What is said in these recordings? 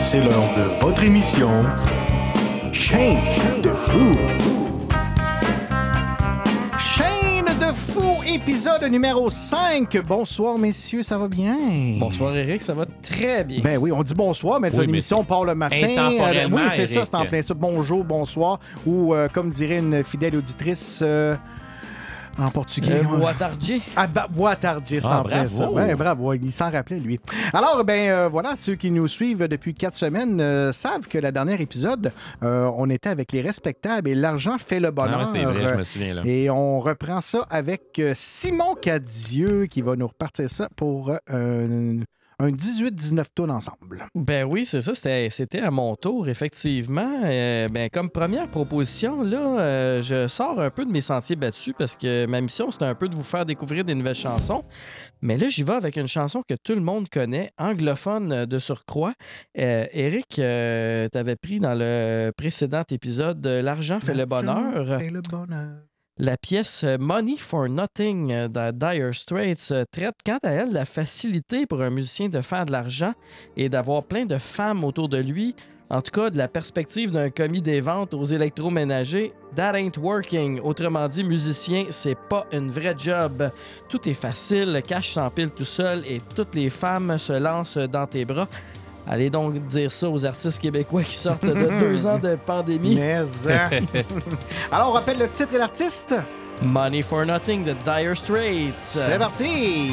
C'est l'heure de votre émission Chaîne de fou. Épisode numéro 5. Bonsoir, messieurs, ça va bien? Bonsoir Eric, ça va très bien. Ben oui, on dit bonsoir, mais Oui, mais l'émission part le matin. intemporellement, oui, c'est ça, c'est en plein ça. Bonjour, bonsoir. Ou, euh, comme dirait une fidèle auditrice euh, en portugais. Euh, on- bois tardier. Ah, bah, bois tardis, Ah, en bravo. ça. Ouais, bravo, il s'en rappelait, lui. Alors, ben euh, voilà, ceux qui nous suivent depuis quatre semaines euh, savent que le dernier épisode, euh, on était avec les respectables et l'argent fait le bonheur. Ah, ouais, c'est vrai, je me souviens là. Et on reprend ça avec Simon Cadieux qui va nous repartir ça pour un, un 18-19 tonnes ensemble. Ben oui, c'est ça, c'était, c'était à mon tour, effectivement. Euh, ben, comme première proposition, là, euh, je sors un peu de mes sentiers battus parce que ma mission, c'était un peu de vous faire découvrir des nouvelles chansons. Mais là, j'y vais avec une chanson que tout le monde connaît, anglophone de surcroît. Euh, Eric, euh, t'avais pris dans le précédent épisode L'argent fait le bonheur. Fait le bonheur. La pièce euh, Money for Nothing euh, de Dire Straits euh, traite quant à elle la facilité pour un musicien de faire de l'argent et d'avoir plein de femmes autour de lui. En tout cas, de la perspective d'un commis des ventes aux électroménagers, that ain't working. Autrement dit, musicien, c'est pas une vraie job. Tout est facile, le cash s'empile tout seul et toutes les femmes se lancent dans tes bras. Allez donc dire ça aux artistes québécois qui sortent de deux ans de pandémie. Mais, hein. Alors, on rappelle le titre et l'artiste. Money for Nothing de Dire Straits. C'est parti!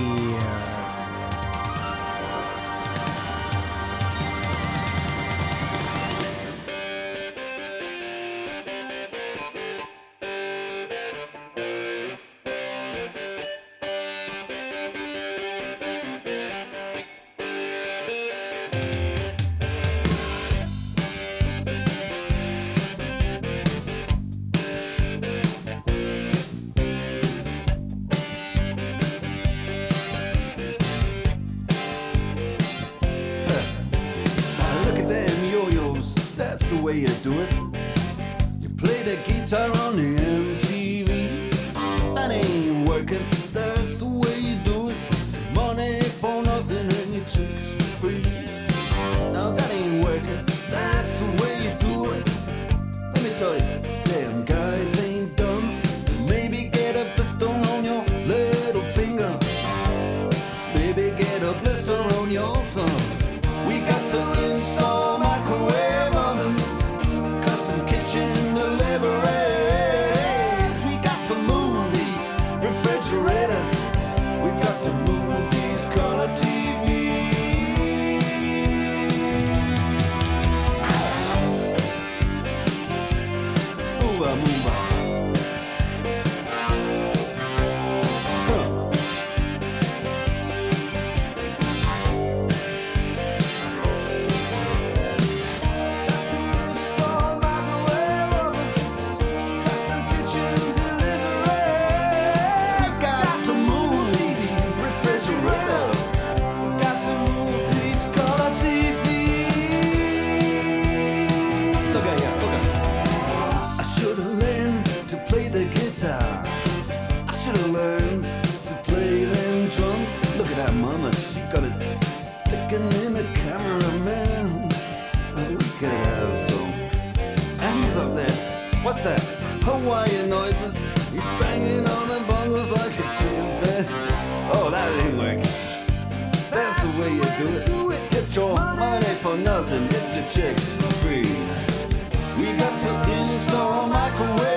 You do it. You play the guitar on the MTV. Way you do it. Get your money for nothing. Get your chicks for free. We got to install microwave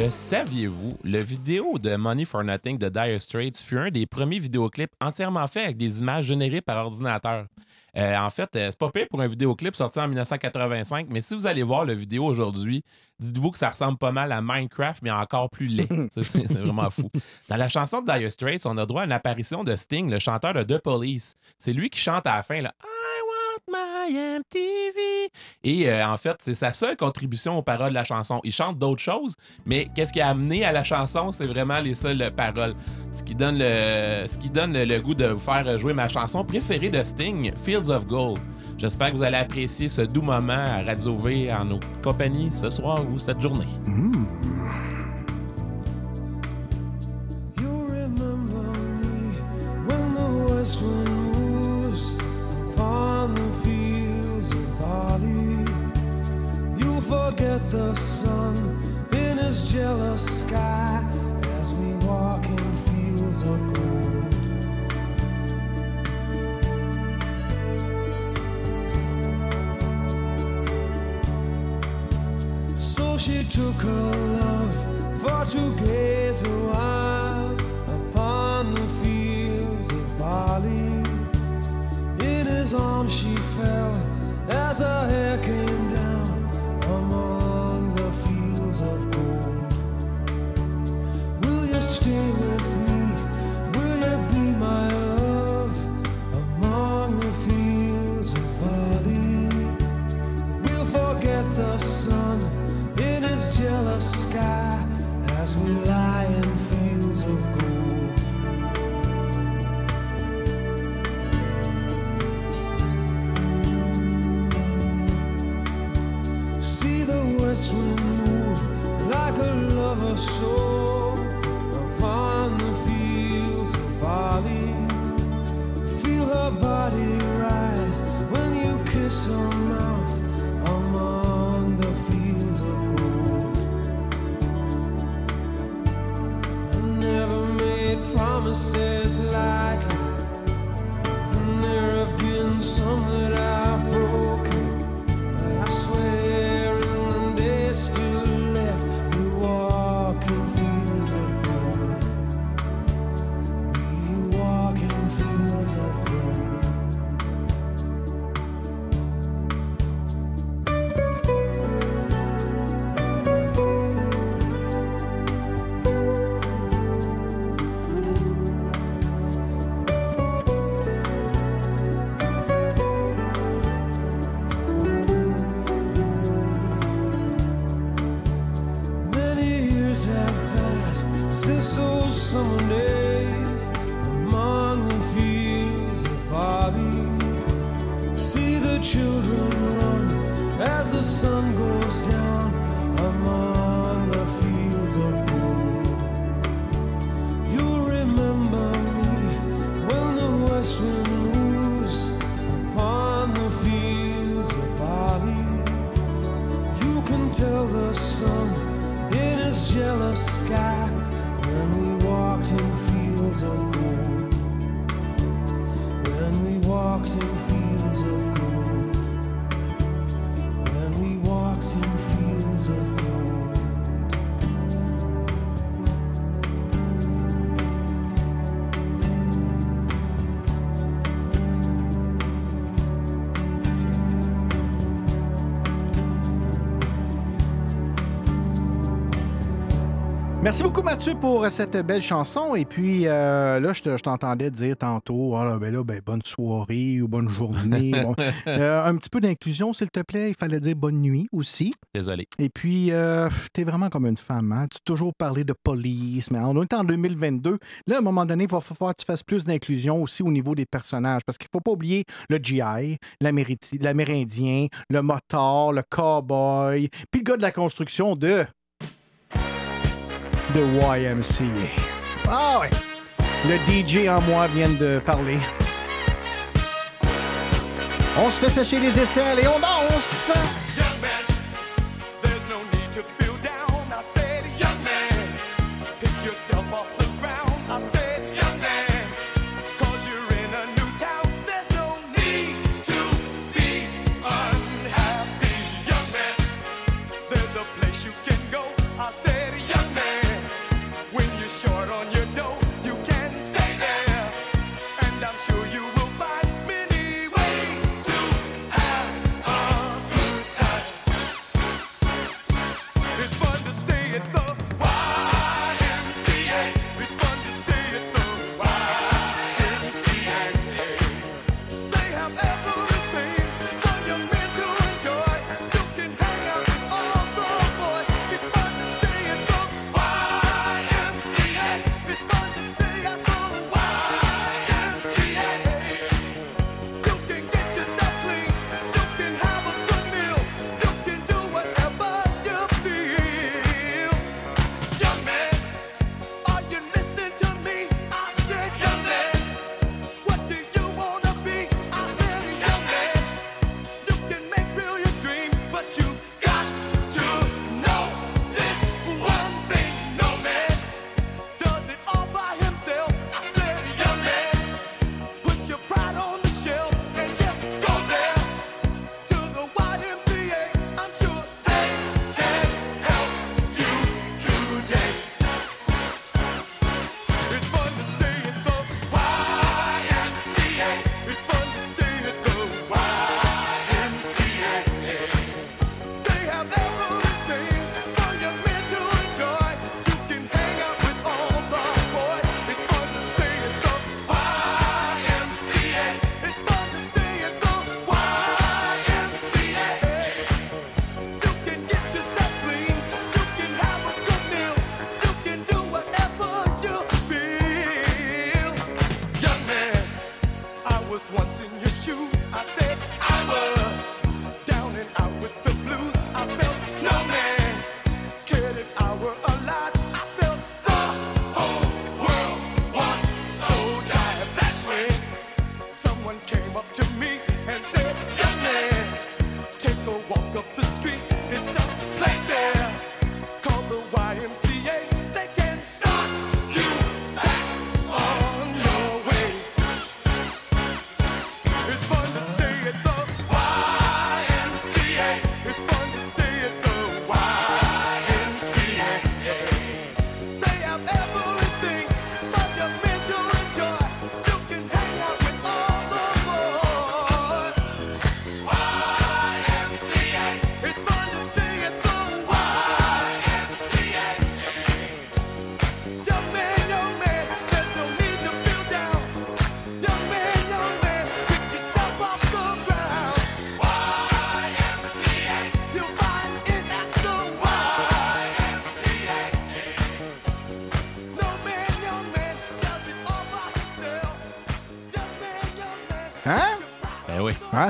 Le saviez-vous, le vidéo de Money for Nothing de Dire Straits fut un des premiers vidéoclips entièrement faits avec des images générées par ordinateur. Euh, en fait, euh, c'est pas pire pour un vidéoclip sorti en 1985, mais si vous allez voir le vidéo aujourd'hui, dites-vous que ça ressemble pas mal à Minecraft, mais encore plus laid. C'est vraiment fou. Dans la chanson de Dire Straits, on a droit à une apparition de Sting, le chanteur de The Police. C'est lui qui chante à la fin, là, want my MTV. Et euh, en fait, c'est sa seule contribution aux paroles de la chanson. Il chante d'autres choses, mais qu'est-ce qui a amené à la chanson, c'est vraiment les seules paroles. Ce qui donne le, goût de vous faire jouer ma chanson préférée de Sting, Fields of Gold. J'espère que vous allez apprécier ce doux moment à Radio V en nos compagnies ce soir ou cette journée. The forget the sun in his jealous sky as we walk in fields of gold. So she took her love for to gaze a while upon the fields of barley. In his arms she fell as her hair came down west wind move like a lover's soul Merci beaucoup, Mathieu, pour cette belle chanson. Et puis, euh, là, je te- je t'entendais dire tantôt, là, ben là, ben, bonne soirée ou bonne journée. Bon. Euh, un petit peu d'inclusion, s'il te plaît. Il fallait dire bonne nuit aussi. Désolé. Et puis, euh, t'es vraiment comme une femme. Hein? Tu as toujours parlé de police, mais on est en 2022. Là, à un moment donné, il va falloir que tu fasses plus d'inclusion aussi au niveau des personnages. Parce qu'il ne faut pas oublier le GI, l'Améri- l'Amérindien, le motard, le cowboy, puis le gars de la construction de. De YMCA. Ah ouais! Le DJ en moi vient de parler. On se fait sécher les aisselles et on danse!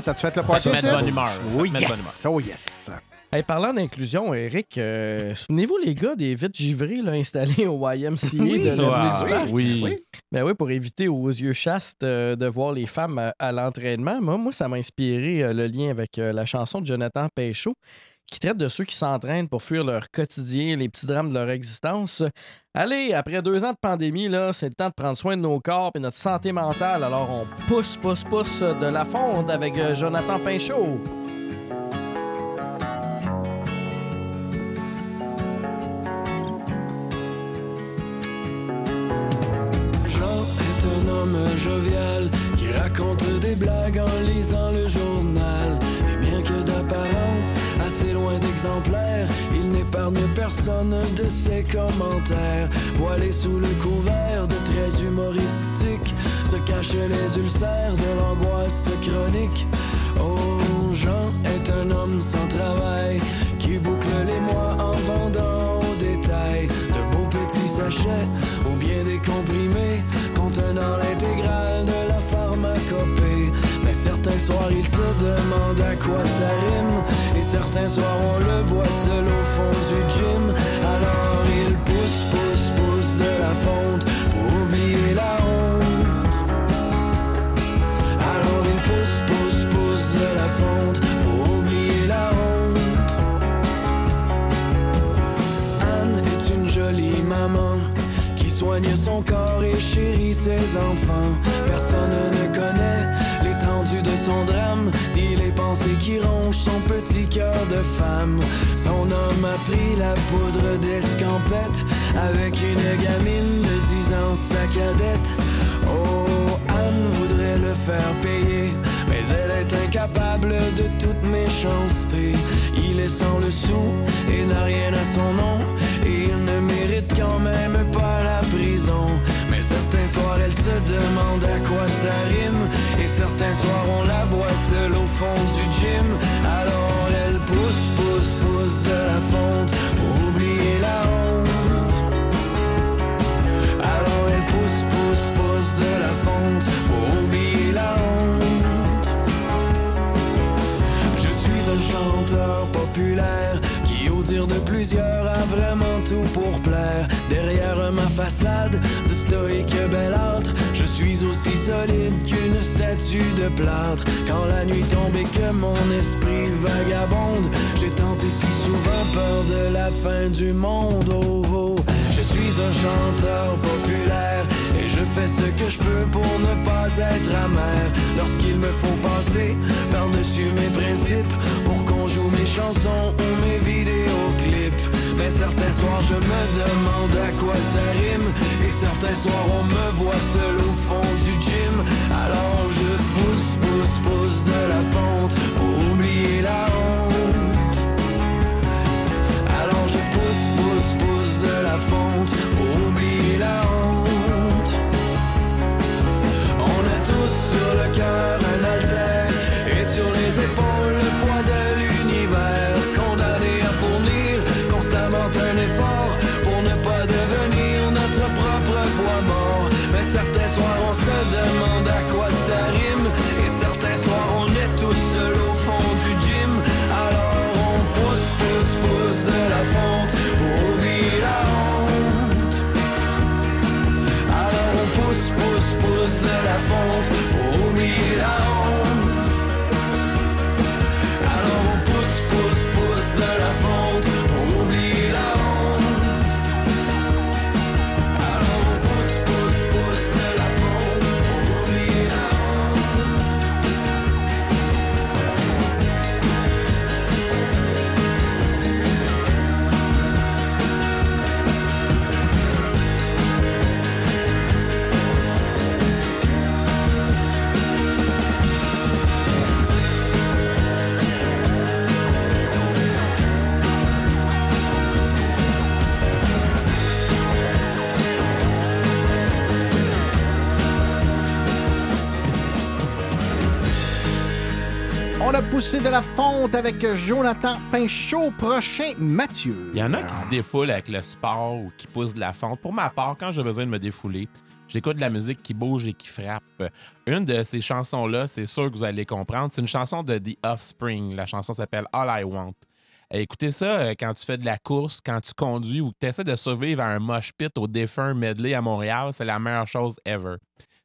Hein, ça te fait le Ça party, te met de ça? bonne humeur. Ça Oh bonne yes! Oh yes! Hey, parlant d'inclusion, Eric, euh, souvenez-vous les gars des vitres givrées là, installées au YMCA Oui. de Ah, du Parc? oui. Ben oui, pour éviter aux yeux chastes euh, de voir les femmes à, à l'entraînement. Moi, moi, ça m'a inspiré euh, le lien avec euh, la chanson de Jonathan Péchaud qui traite de ceux qui s'entraînent pour fuir leur quotidien, les petits drames de leur existence. Allez, après deux ans de pandémie, là, c'est le temps de prendre soin de nos corps et notre santé mentale. Alors, on pousse, pousse, pousse de la fonte avec euh, Jonathan Pinchot. Jean est un homme jovial qui raconte des blagues en lisant le journal. Et bien que d'apparence assez loin d'exemplaire, il n'épargne personne de ses commentaires. Voilé sous le couvert de traits humoristiques, se cachent les ulcères de l'angoisse chronique. Oh, Jean est un homme sans travail qui boucle les mois en vendant au détail de beaux petits sachets ou bien des comprimés contenant l'intégrale de il se demande à quoi ça rime et certains soirs on le voit seul au fond du gym. Alors il pousse, pousse, pousse de la fonte pour oublier la honte. Alors il pousse, pousse, pousse de la fonte pour oublier la honte. Anne est une jolie maman qui soigne son corps et chérit ses enfants. Personne ne connaît drame, ni les pensées qui rongent son petit cœur de femme. Son homme a pris la poudre d'escampette avec une gamine de 10 ans, sa cadette. Oh, Anne voudrait le faire payer, mais elle est incapable de toute méchanceté. Il est sans le sou et n'a rien à son nom, et il ne mérite quand même pas la prison. Soirs, elle se demande à quoi ça rime, et certains soirs, on la voit fond du gym. Alors elle pousse, pousse, pousse de la fonte pour oublier la honte. Alors elle pousse, pousse, pousse de la fonte pour oublier la honte. Je suis un chanteur populaire qui, au dire de plusieurs, a vraiment tout pour plaire. Derrière ma façade de stoïque belâtre, je suis aussi solide qu'une statue de plâtre. Quand la nuit tombe et que mon esprit vagabonde, j'ai tenté si souvent peur de la fin du monde. Oh, oh. Je suis un chanteur populaire et je fais ce que je peux pour ne pas être amer. Lorsqu'il me faut passer par-dessus mes principes pour qu'on joue mes chansons ou mes vidéoclips. Mais certains soirs je me demande à quoi ça rime. Et certains soirs on me voit seul au fond du gym. Alors je pousse, pousse, pousse de la fonte pour oublier la honte. Alors je pousse, pousse, pousse de la fonte pour oublier la honte. On a tous sur le cœur un alter Poussé de la fonte avec Jonathan Pinchot. Prochain, Mathieu. Il y en a qui se défoulent avec le sport ou qui poussent de la fonte. Pour ma part, quand j'ai besoin de me défouler, j'écoute de la musique qui bouge et qui frappe. Une de ces chansons-là, c'est sûr que vous allez comprendre, c'est une chanson de The Offspring. La chanson s'appelle All I Want. Euh, Écoutez ça euh, quand tu fais de la course, quand tu conduis ou que tu essaies de survivre à un mosh pit au défunt medley à Montréal, c'est la meilleure chose ever.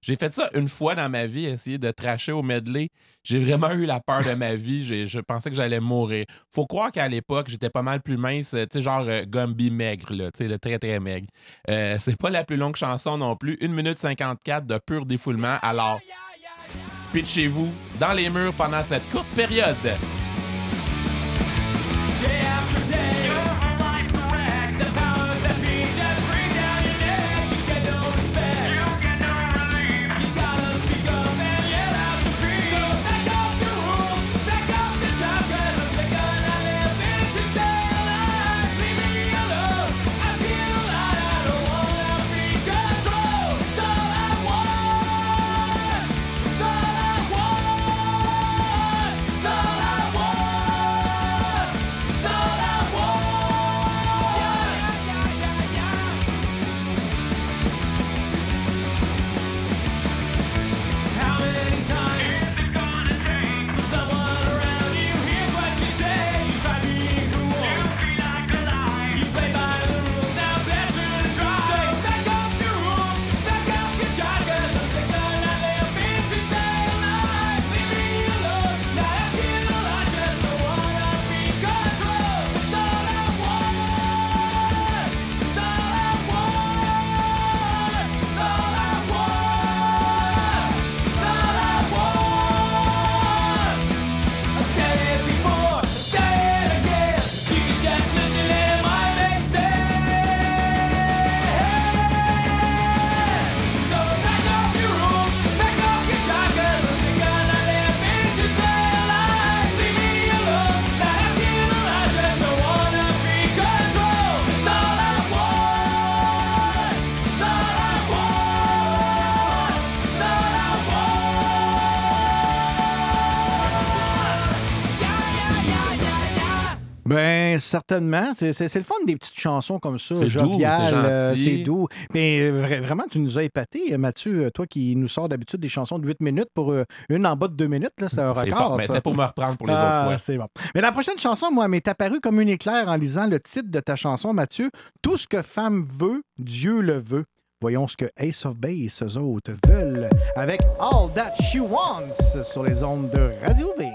J'ai fait ça une fois dans ma vie, essayer de tracher au medley. J'ai vraiment eu la peur de ma vie. J'ai- Je pensais que j'allais mourir. Faut croire qu'à l'époque, j'étais pas mal plus mince, tu sais, genre euh, Gumby maigre, là, tu sais, le très très maigre. Euh, c'est pas la plus longue chanson non plus. 1 minute 54 de pur défoulement. Alors, pitchez-vous dans les murs pendant cette courte période. Day after day, Ben, certainement. C'est c'est- c'est le fun des petites chansons comme ça, C'est doux, c'est euh, c'est doux. Mais euh, vra- vraiment, tu nous as épaté, euh, Mathieu. Toi qui nous sors d'habitude des chansons de 8 minutes pour une en bas de 2 minutes, là, c'est un C'est record. fort, mais ça. c'est pour me reprendre pour les Ah, autres fois. C'est bon. Mais la prochaine chanson, moi, m'est apparue comme une éclair en lisant le titre de ta chanson, Mathieu. Tout ce que femme veut, Dieu le veut. Voyons ce que Ace of Base, eux autres, veulent avec All That She Wants sur les ondes de Radio V.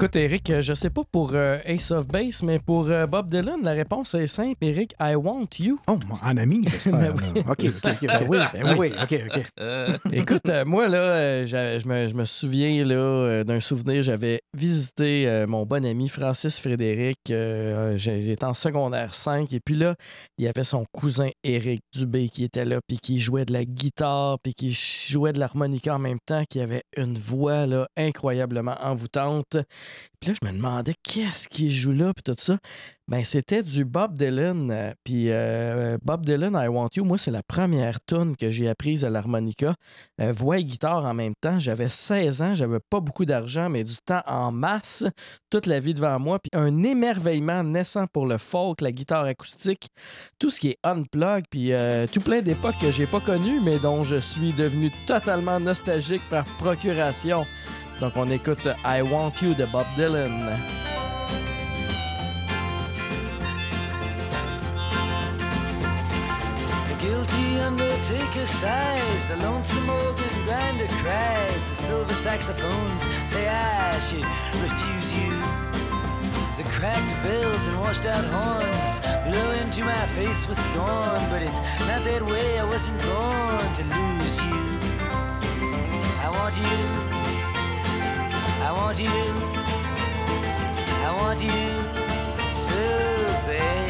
Écoute, Eric, euh, je sais pas pour euh, Ace of Base, mais pour euh, Bob Dylan, la réponse est simple. Eric, I want you. Oh, en ami, j'espère. Ben oui. OK, OK, OK. Ben oui, ben oui. OK, OK. Écoute, euh, moi, là, je me, je me souviens là, euh, d'un souvenir. J'avais visité euh, mon bon ami Francis Frédéric. euh, J'étais en secondaire 5. Et puis là, il y avait son cousin Éric Dubé qui était là, puis qui jouait de la guitare, puis qui jouait de l'harmonica en même temps, qui avait une voix là, incroyablement envoûtante. Puis là, je me demandais qu'est-ce qu'il joue là, puis tout ça? Ben, c'était du Bob Dylan. euh, Puis euh, Bob Dylan, I Want You, moi, c'est la première tune que j'ai apprise à l'harmonica. Euh, voix et guitare en même temps. J'avais 16 ans, j'avais pas beaucoup d'argent, mais du temps en masse, toute la vie devant moi. Puis un émerveillement naissant pour le folk, la guitare acoustique, tout ce qui est unplug, puis euh, tout plein d'époques que j'ai pas connues, mais dont je suis devenu totalement nostalgique par procuration. Donc on écoute I Want You de Bob Dylan. The guilty undertaker sighs, the lonesome organ grinder cries, the silver saxophones say I should refuse you. The cracked bells and washed out horns blow into my face with scorn. But it's not that way, I wasn't born to lose you. I want you. I want you. I want you so bad.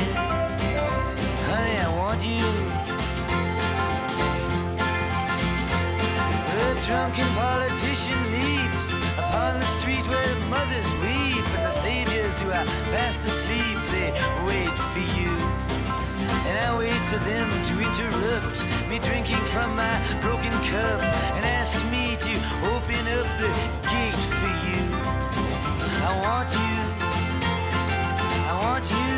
Honey, I want you. The drunken politician leaps upon the street where mothers weep, and the saviors who are fast asleep, they wait for you. And I wait for them to interrupt me drinking from my broken cup and ask me to open up the. I want you. I want you.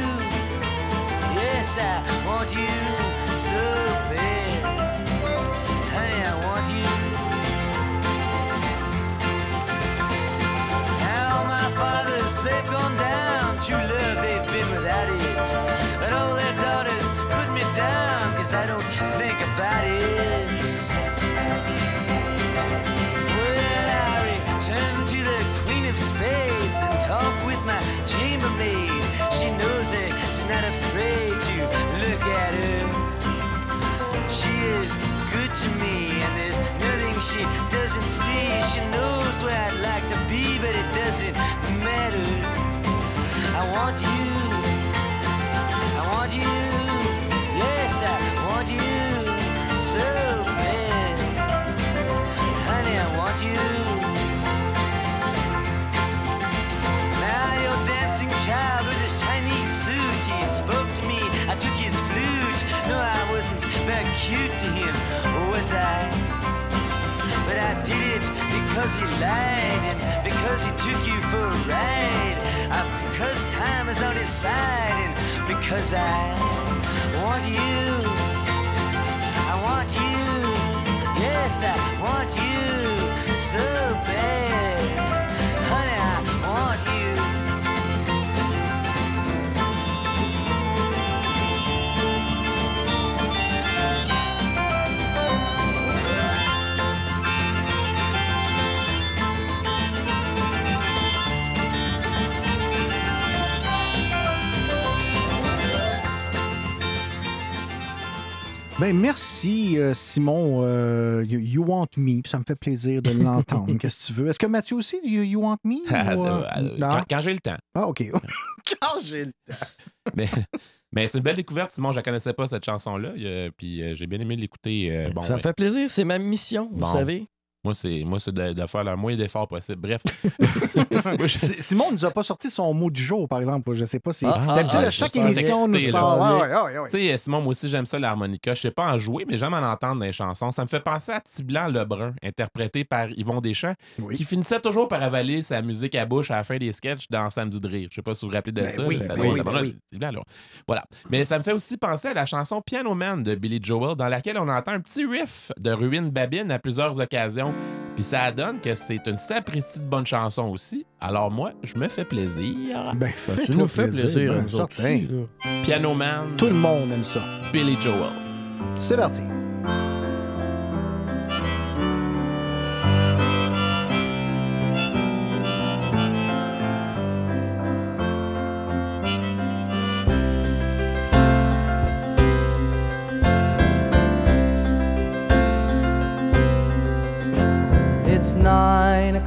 Yes, I want you so bad. Honey, I want you. Now my fathers, they've gone down. True love, they've been without it. But all their daughters put me down, cause I don't think about it. Well, I return to the Queen of Spades with my chambermaid. She knows it, she's not afraid to look at her. She is good to me, and there's nothing she doesn't see. She knows where I'd like to be, but it doesn't matter. I want you. I want you. Yes, I want you cute to him, was I? But I did it because he lied and because he took you for a ride. Uh, because time is on his side and because I want you. I want you. Yes, I want you so bad. Ben, merci, euh, Simon. euh, you, You Want Me. Ça me fait plaisir de l'entendre. Qu'est-ce que tu veux? Est-ce que Mathieu aussi, You, You Want Me? ou, euh, quand quand j'ai le temps. Ah, OK. Quand j'ai le temps. Mais, mais c'est une belle découverte, Simon. Je la connaissais pas, cette chanson-là. euh, puis euh, j'ai bien aimé l'écouter. euh, bon, ça me ouais. fait plaisir, c'est ma mission, vous savez. Moi, c'est moi, c'est de, de faire le moins d'efforts possible. Bref. Moi, je- Si- Simon nous a pas sorti son mot du jour, par exemple. Je sais pas si. Ah, ah, D'habitude, ah, chaque émission, nous sort. là. Ouais, ouais, ouais, ouais. Tu sais, Simon, moi aussi, j'aime ça, l'harmonica. Je sais pas en jouer, mais j'aime en entendre les chansons. Ça me fait penser à Tiblan Lebrun, interprété par Yvon Deschamps, Oui. qui finissait toujours par avaler sa musique à bouche à la fin des sketchs dans Samedi de rire. Je sais pas si vous vous rappelez de Ben ça. oui, mais ben drôle, oui, ben oui. Tiblan, là. Voilà. Mais ça me fait aussi penser à la chanson Piano Man de Billy Joel, dans laquelle on entend un petit riff de Ruine Babine à plusieurs occasions. Puis ça donne que c'est une sapristi de bonne chanson aussi. Alors moi, je me fais plaisir. Ben, Tu fais-toi nous fais plaisir, à ben, aussi. Piano Man, Tout le monde aime ça. Billy Joel. C'est parti.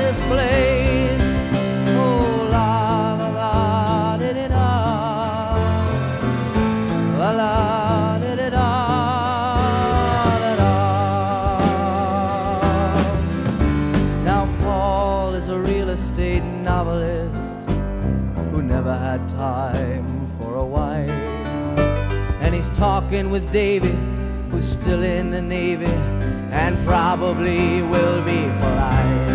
this place. Oh, la la la, did it La la, it Now, Paul is a real estate novelist who never had time for a wife. And he's talking with Davy, who's still in the Navy and probably will be for life.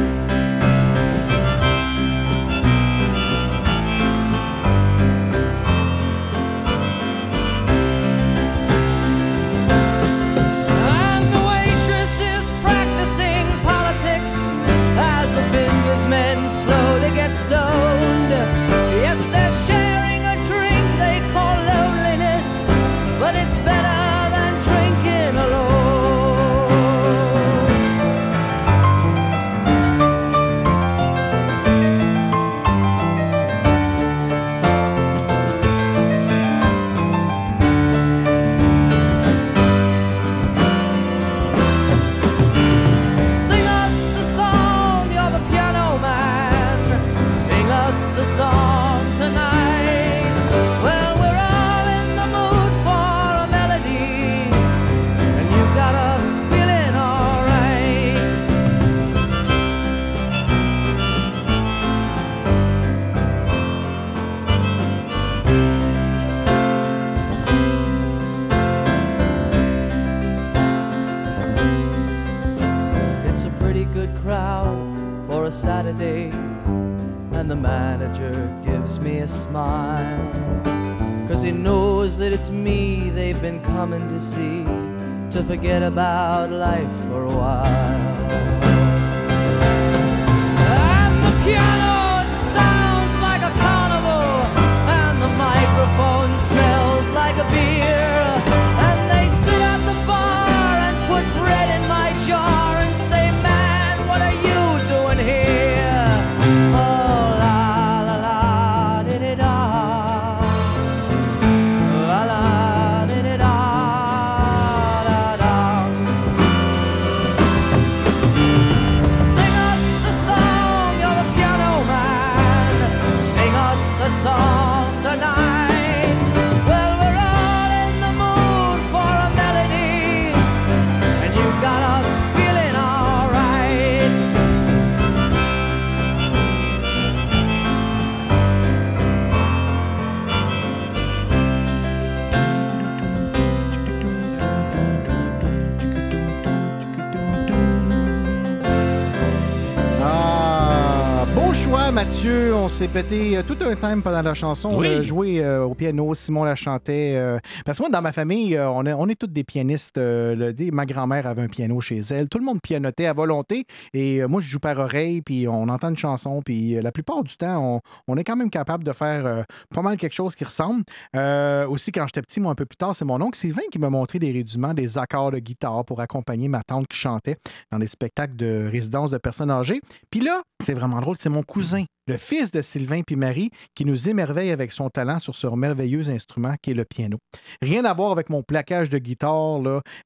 S'est pété euh, tout un thème pendant la chanson. On Oui. a joué euh, au piano. Simon la chantait. euh, parce que moi, dans ma famille, euh, on, est, on est tous des pianistes. euh, le- des- ma grand-mère avait un piano chez elle. Tout le monde pianotait à volonté. Et euh, moi, je joue par oreille. Puis on entend une chanson. Puis euh, la plupart du temps, on, on est quand même capable de faire euh, pas mal quelque chose qui ressemble. Euh, aussi, quand j'étais petit, moi, un peu plus tard, c'est mon oncle Sylvain qui m'a montré des rudiments, des accords de guitare pour accompagner ma tante qui chantait dans des spectacles de résidence de personnes âgées. Puis là, c'est vraiment drôle, c'est mon cousin, le fils de Sylvain puis Marie, qui nous émerveille avec son talent sur ce merveilleux instrument qui est le piano. Rien à voir avec mon plaquage de guitare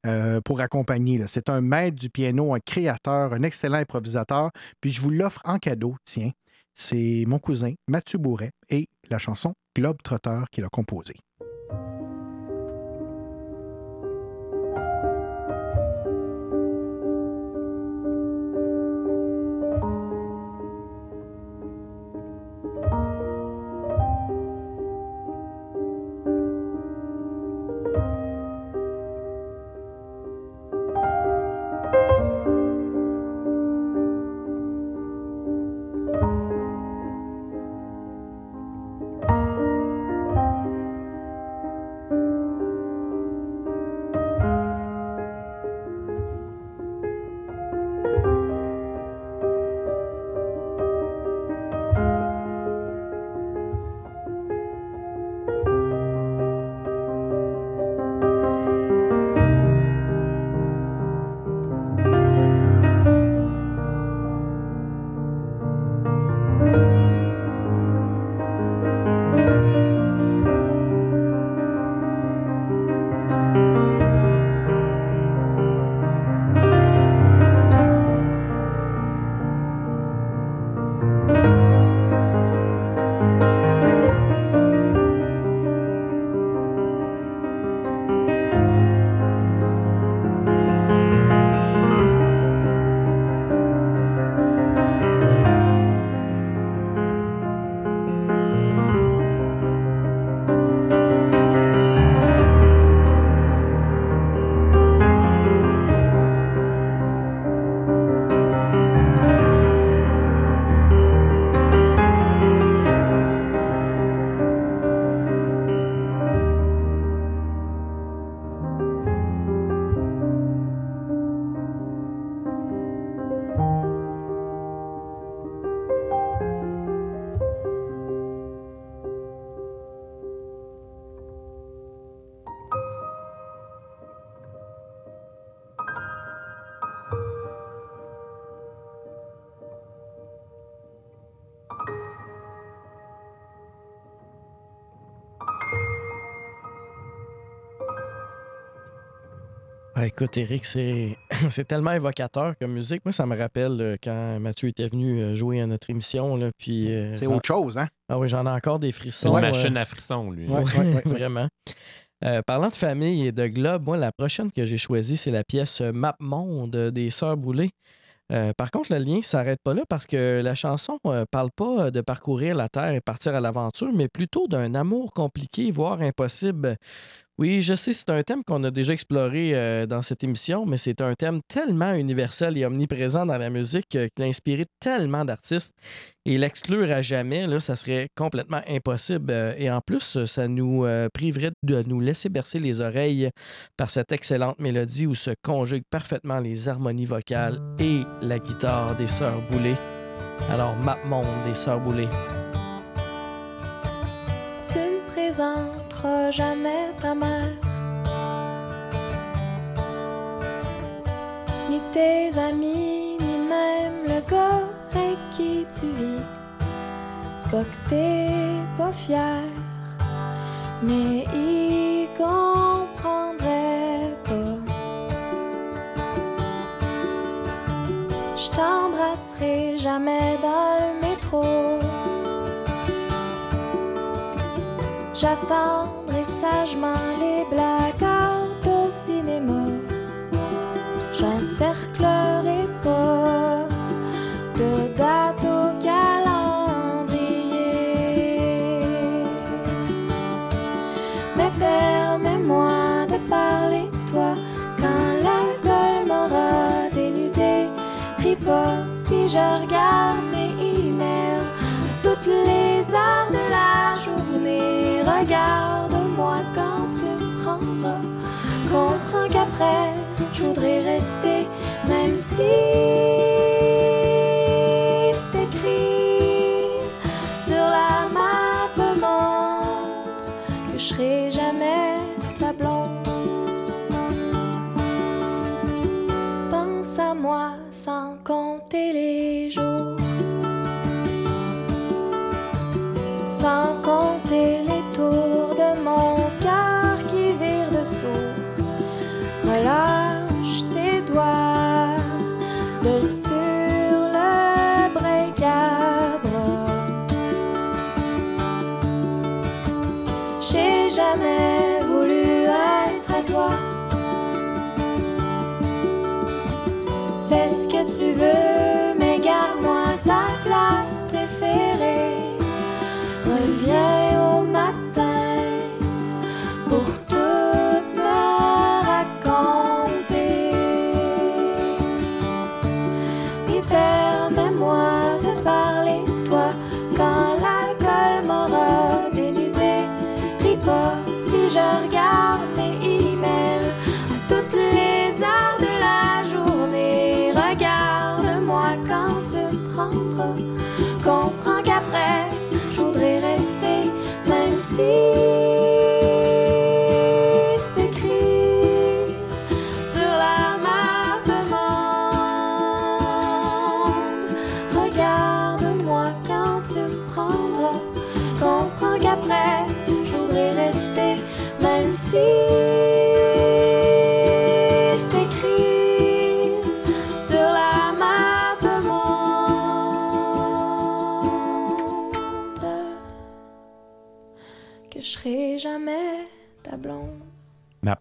euh, pour accompagner. C'est un maître du piano, un créateur, un excellent improvisateur. Puis je vous l'offre en cadeau, tiens. C'est mon cousin, Mathieu Bourret, et la chanson Globe Trotter qu'il a composée. Ah, écoute, Eric, c'est c'est tellement évocateur comme musique. Moi, ça me rappelle euh, quand Mathieu était venu euh, jouer à notre émission. Là, puis, euh, C'est autre chose, hein? Ah oui, j'en ai encore des frissons. une euh, machine à frissons, lui. Oui, ouais, ouais, ouais. vraiment. Euh, parlant de famille et de globe, moi, la prochaine que j'ai choisie, c'est la pièce Map Monde des Sœurs Boulay. Euh, par contre, le lien ne s'arrête pas là parce que la chanson ne parle pas de parcourir la Terre et partir à l'aventure, mais plutôt d'un amour compliqué, voire impossible. Oui, je sais, c'est un thème qu'on a déjà exploré euh, dans cette émission, mais c'est un thème tellement universel et omniprésent dans la musique euh, qu'il a inspiré tellement d'artistes. Et l'exclure à jamais, là, ça serait complètement impossible. Euh, Et en plus, euh, ça nous priverait de nous laisser bercer les oreilles par cette excellente mélodie où se conjuguent parfaitement les harmonies vocales et la guitare des Sœurs Boulay. Alors, Map Monde des Sœurs Boulay. Tu me jamais ta mère, ni tes amis, ni même le gars avec qui tu vis. Que t'es pas fier, mais il comprendrait pas. Je t'embrasserai jamais dans le métro. J'attendrai sagement les blackouts au cinéma. J'encerclerai Regarde-moi quand tu me prendras. Comprends qu'après, je voudrais rester, même si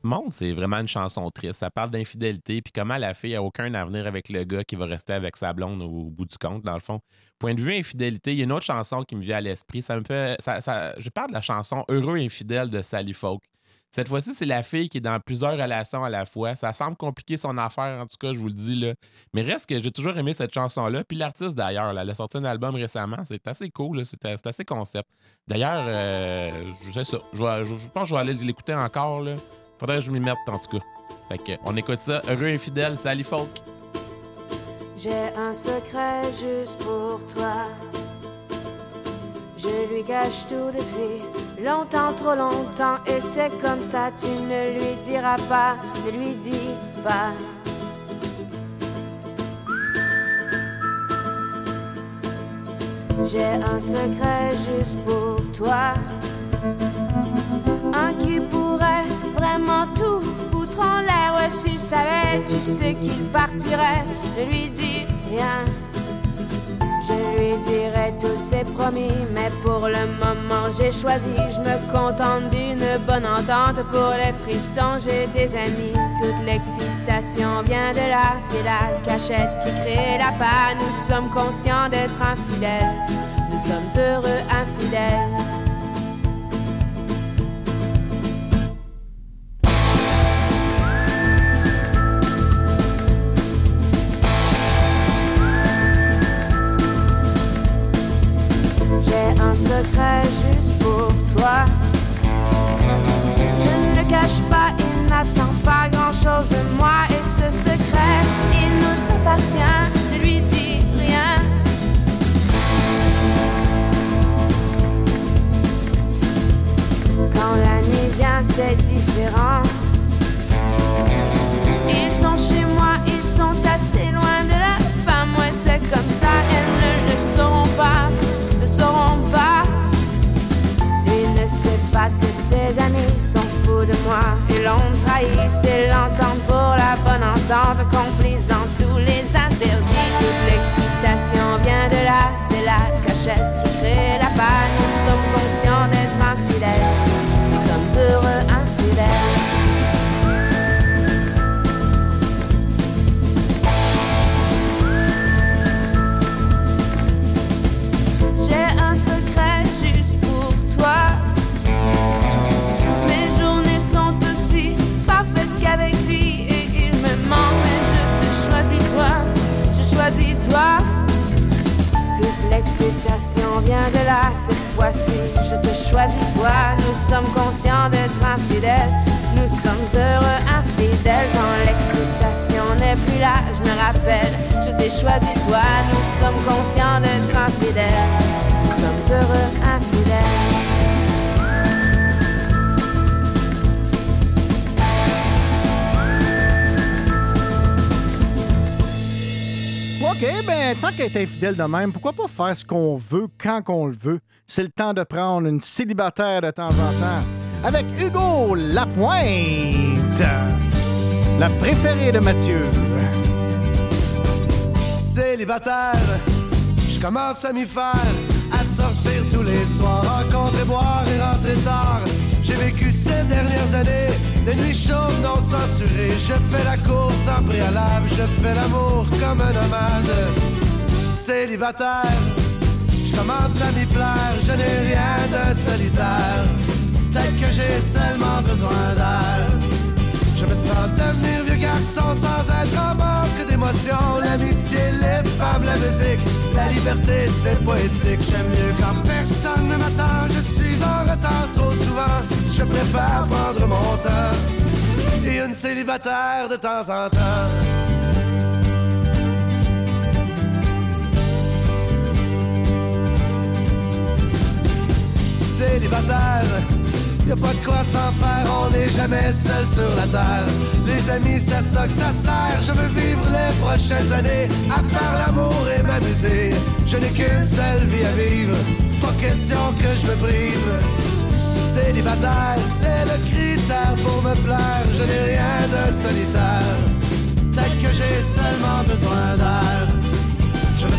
Monde, c'est vraiment une chanson triste. Ça parle d'infidélité, puis comment la fille a aucun avenir avec le gars qui va rester avec sa blonde au bout du compte, dans le fond. Point de vue infidélité, il y a une autre chanson qui me vient à l'esprit. Ça me fait. Ça, je parle de la chanson Heureux infidèle de Sally Folk. Cette fois-ci, c'est la fille qui est dans plusieurs relations à la fois. Ça semble compliquer son affaire, en tout cas, je vous le dis. là. Mais reste que j'ai toujours aimé cette chanson-là. Puis l'artiste, d'ailleurs, elle a sorti un album récemment. C'est assez cool, c'est assez concept. D'ailleurs, euh, je sais ça. Je- je pense que je vais aller l'écouter encore. Là. Faudrait que je m'y mette, en tout cas. Fait on écoute ça. Heureux infidèle, Sally Folk. J'ai un secret juste pour toi. Je lui cache tout depuis longtemps, trop longtemps. Et c'est comme ça, tu ne lui diras pas, ne lui dis pas. J'ai un secret juste pour toi. Un qui pourrait vraiment tout foutre en l'air. Ouais, si savais, tu sais qu'il partirait. Ne lui dis rien. Je lui dirai tout c'est promis, mais pour le moment j'ai choisi. Je me contente d'une bonne entente pour les frissons. J'ai des amis, toute l'excitation vient de là. C'est la cachette qui crée la panne. Nous sommes conscients d'être infidèles. Nous sommes heureux infidèles. Cette fois-ci. Je te choisis toi. Nous sommes conscients d'être infidèles. Nous sommes heureux infidèles quand l'excitation n'est plus là. Je me rappelle, je t'ai choisi toi. Nous sommes conscients d'être infidèles. Nous sommes heureux infidèles. OK, ben, tant qu'elle est infidèle de même, pourquoi pas faire ce qu'on veut quand qu'on le veut? C'est le temps de prendre une célibataire de temps en temps. Avec Hugo Lapointe, la préférée de Mathieu. Célibataire, je commence à m'y faire, à sortir tous les soirs, rencontrer, boire et rentrer tard. J'ai vécu ces dernières années, des nuits chaudes non censurées. Je fais la course en préalable, je fais l'amour comme un nomade. Célibataire, je commence à m'y plaire, je n'ai rien d'un solitaire. Peut-être que j'ai seulement besoin d'air. Devenir vieux garçon sans être en manque d'émotion. L'amitié, les femmes, la musique, la liberté, c'est poétique. J'aime mieux quand personne ne m'attend. Je suis en retard trop souvent. Je préfère prendre mon temps. Et une célibataire de temps en temps. Célibataire, y a pas de quoi s'en faire, on n'est jamais seul sur la terre. Les amis, c'est à ça que ça sert. Je veux vivre les prochaines années à faire l'amour et m'amuser. Je n'ai qu'une seule vie à vivre, pas question que je me prive. Célibataire, c'est le critère pour me plaire. Je n'ai rien de solitaire. Peut-être que j'ai seulement besoin d'air.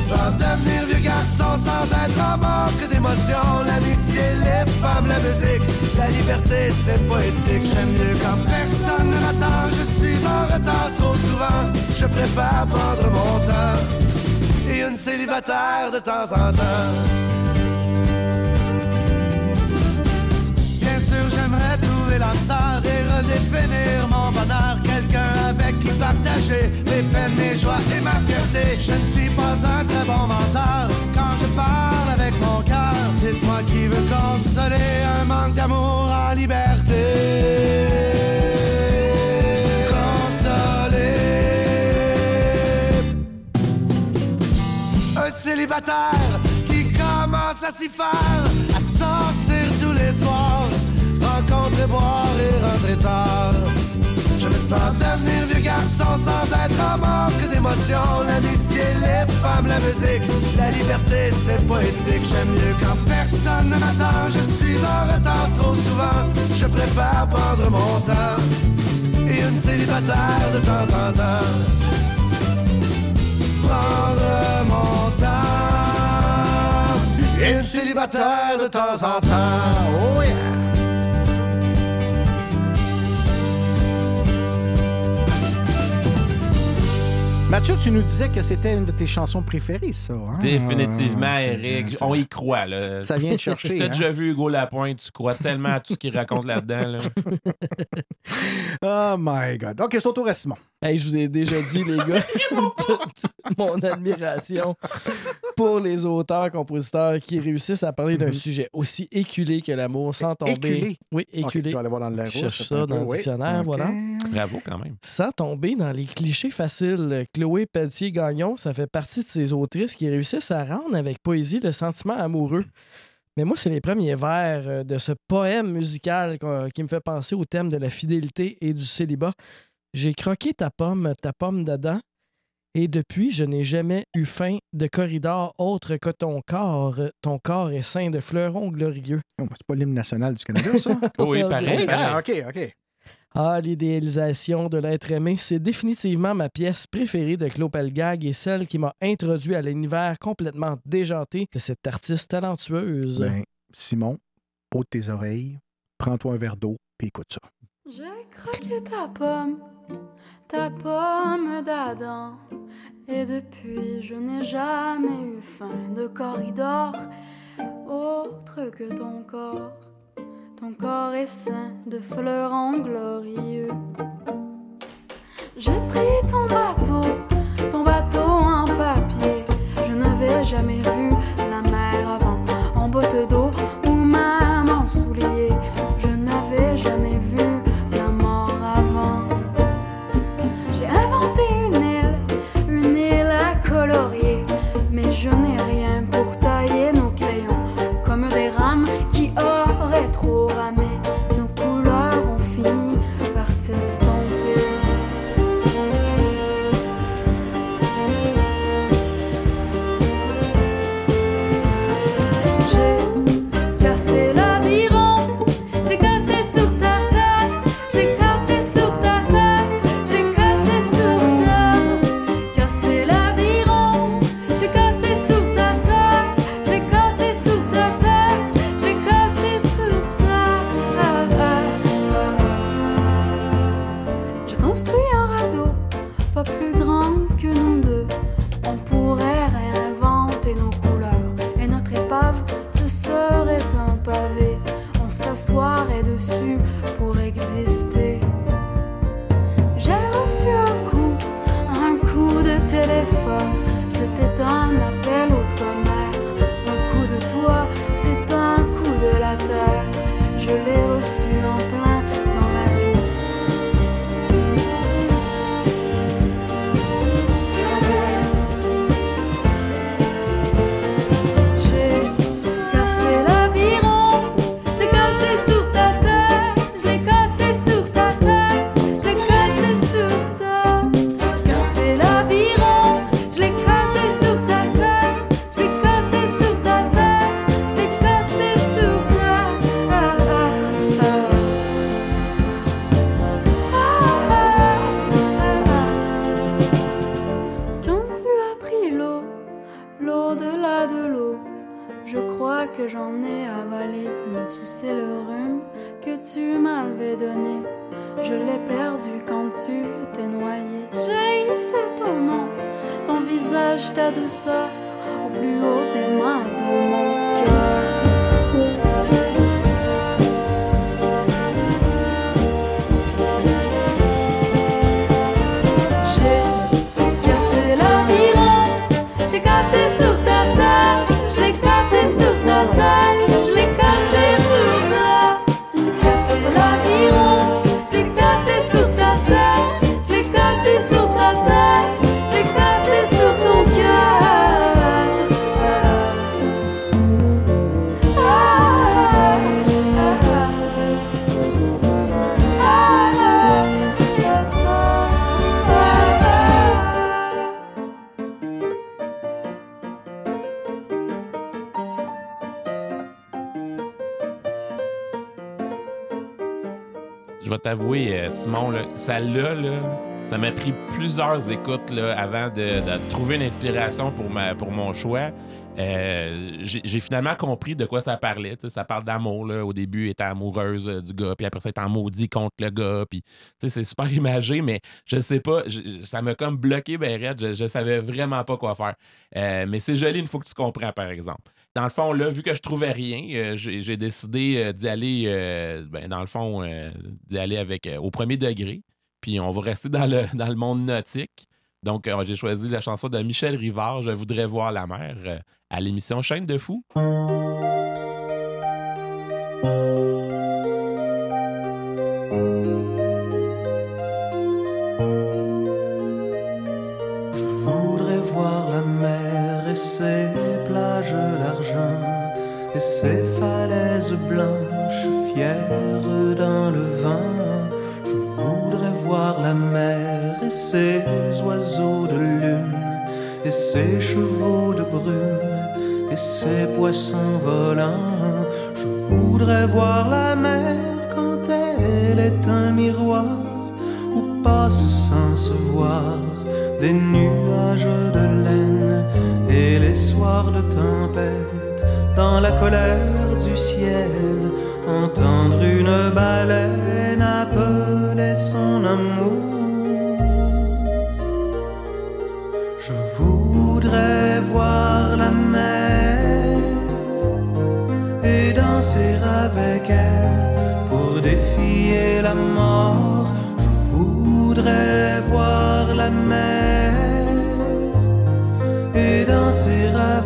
Sens devenir vieux garçon sans être en manque d'émotion. L'amitié, les femmes, la musique, la liberté, c'est poétique. J'aime mieux quand personne ne m'attend. Je suis en retard trop souvent. Je préfère prendre mon temps. Et une célibataire de temps en temps. Bien sûr, j'aimerais trouver l'âme et redéfinir mon bonheur. Quelqu'un avec qui partager mes peines, mes joies et ma fierté. Qui commence à s'y faire, à sortir tous les soirs, rencontrer, boire et rentrer tard. Je me sens devenir vieux garçon sans être en manque d'émotion. L'amitié, les femmes, la musique, la liberté, c'est poétique. J'aime mieux quand personne ne m'attend. Je suis en retard trop souvent. Je préfère prendre mon temps. Et une célibataire de temps en temps. Prendre mon temps. Une célibataire de temps en temps. Oh yeah. Mathieu, tu nous disais que c'était une de tes chansons préférées, ça. hein? Définitivement, Euh, Eric. On y croit. Là. Ça vient de chercher, Si t'as hein? déjà vu Hugo Lapointe, tu crois tellement à tout ce qu'il raconte là-dedans. Là. Oh my God. OK, c'est au tour à Simon. Hey, je vous ai déjà dit, les gars, toute mon admiration pour les auteurs, compositeurs qui réussissent à parler d'un Mhm. sujet aussi éculé que l'amour sans tomber. Éculé? Oui, éculé. tu vas aller voir dans le cherche ça dans le dictionnaire, voilà. Bravo quand même. Sans tomber dans les clichés faciles, Chloé Pelletier-Gagnon, ça fait partie de ces autrices qui réussissent à rendre avec poésie le sentiment amoureux. Mais moi, c'est les premiers vers euh, de ce poème musical qu'on- qui me fait penser au thème de la fidélité et du célibat. J'ai croqué ta pomme, ta pomme d'Adam, et depuis, je n'ai jamais eu faim de corridor autre que ton corps. Ton corps est sain de fleurons glorieux. Oh, c'est pas l'hymne national du Canada, ça? Oui, pareil. ah, OK, OK. Ah, l'idéalisation de l'être aimé, c'est définitivement ma pièce préférée de Claude Pelgag et celle qui m'a introduit à l'univers complètement déjanté de cette artiste talentueuse. Ben, Simon, ôte tes oreilles, prends-toi un verre d'eau, puis écoute ça. J'ai croqué ta pomme, ta pomme d'Adam. Et depuis, je n'ai jamais eu faim de corridor autre que ton corps. Ton corps est sain de fleurons glorieux. J'ai pris ton bateau, ton bateau en papier. Je n'avais jamais vu Ça l'a, là, ça m'a pris plusieurs écoutes là, avant de, trouver une inspiration pour, ma, pour mon choix. Euh, j'ai finalement compris de quoi ça parlait. Ça parle d'amour. Au début, elle était amoureuse euh, du gars, puis après ça, elle était maudit contre le gars. C'est super imagé, mais je sais pas, ça m'a comme bloqué, ben raide. Je, je savais vraiment pas quoi faire. Euh, mais c'est joli une fois que tu comprends, par exemple. Dans le fond, là, vu que je trouvais rien, euh, j'ai décidé euh, d'y aller, euh, ben, dans le fond, d'y avec au premier degré. Puis on va rester dans le, dans le monde nautique. Donc, j'ai choisi la chanson de Michel Rivard, Je voudrais voir la mer, à l'émission Chaîne de fous. Je voudrais voir la mer et ses ses falaises blanches fières dans le vent. Je voudrais voir la mer et ses oiseaux de lune et ses chevaux de brume et ses poissons volants. Je voudrais voir la mer quand elle est un miroir où passent sans se voir des nuages de laine et les soirs de tempête dans la colère du ciel entendre une baleine appeler son amour je voudrais voir la mer et danser avec elle pour défier la mort. Je voudrais voir la mer et danser avec elle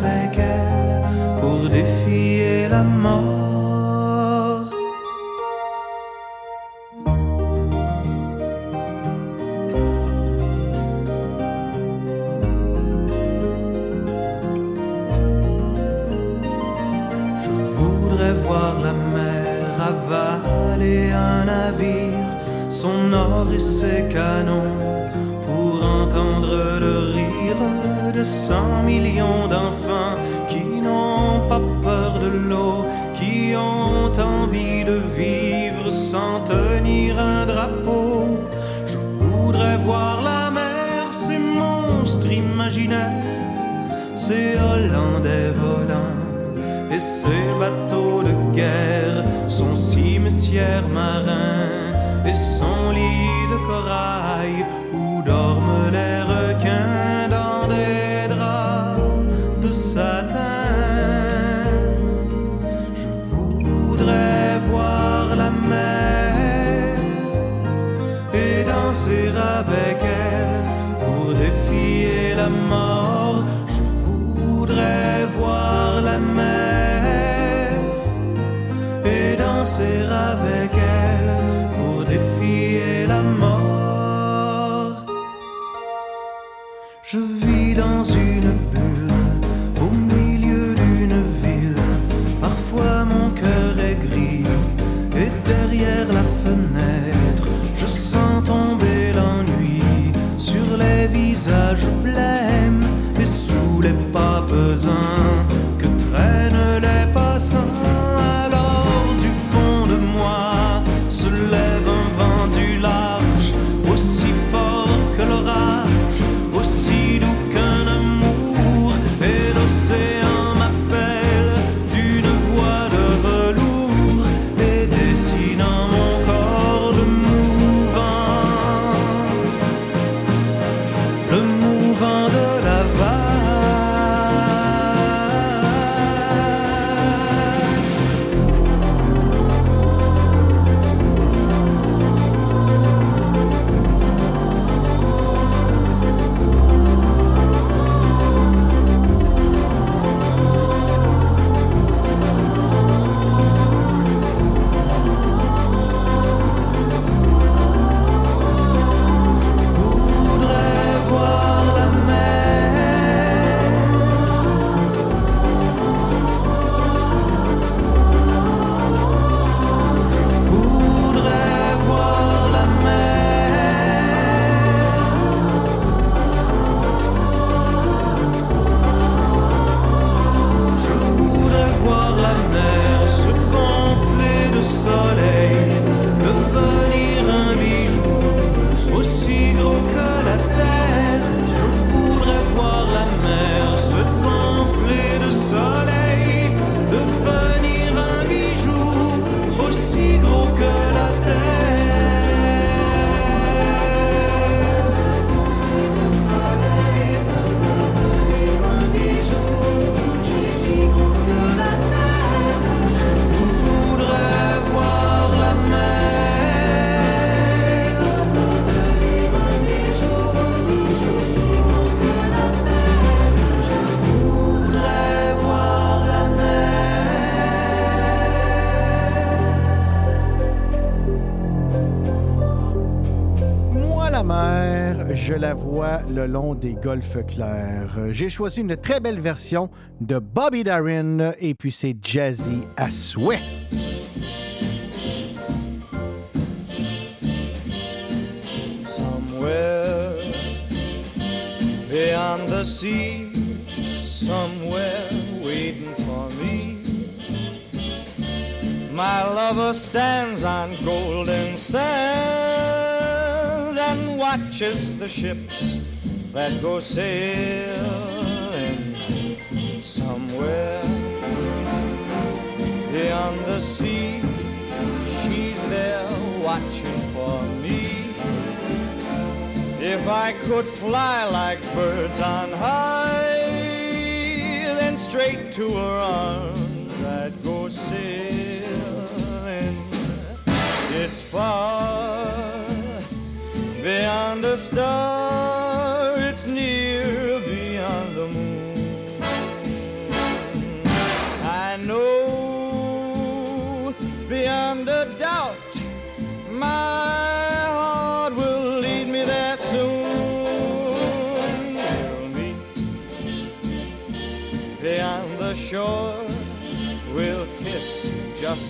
le long des golfes clairs. J'ai choisi une très belle version de Bobby Darin et puis c'est jazzy à souhait. waiting for me. My that go sailing somewhere beyond the sea. She's there watching for me. If I could fly like birds on high, then straight to her arms I'd go sailing. It's far beyond a star,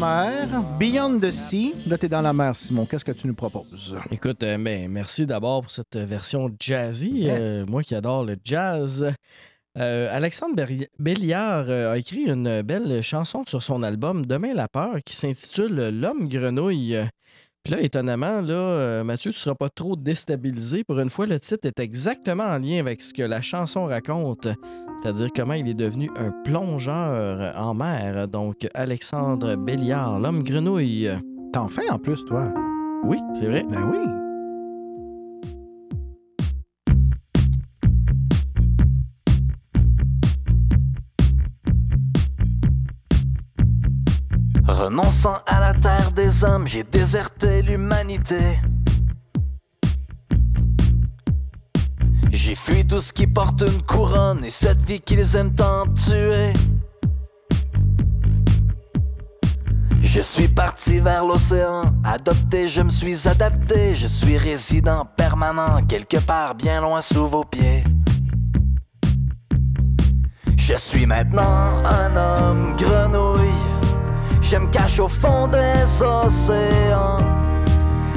Mer. Beyond the Sea. Là, t'es dans la mer, Simon. Qu'est-ce que tu nous proposes? Écoute, euh, ben, merci d'abord pour cette version jazzy. Yes. Euh, moi qui adore le jazz. Euh, Alexandre Berri- Béliard a écrit une belle chanson sur son album Demain la peur qui s'intitule L'homme grenouille. Puis là, étonnamment, là, euh, Mathieu, tu ne seras pas trop déstabilisé. Pour une fois, le titre est exactement en lien avec ce que la chanson raconte, c'est-à-dire comment il est devenu un plongeur en mer. Donc, Alexandre Béliard, L'homme grenouille. T'en fais en plus, toi. Oui, c'est vrai. Ben oui. Renonçant à la terre des hommes, j'ai déserté l'humanité. J'ai fui tout ce qui porte une couronne et cette vie qu'ils aiment tant tuer. Je suis parti vers l'océan, adopté, je me suis adapté, je suis résident permanent, quelque part bien loin sous vos pieds. Je suis maintenant un homme grenouille. Je me cache au fond des océans.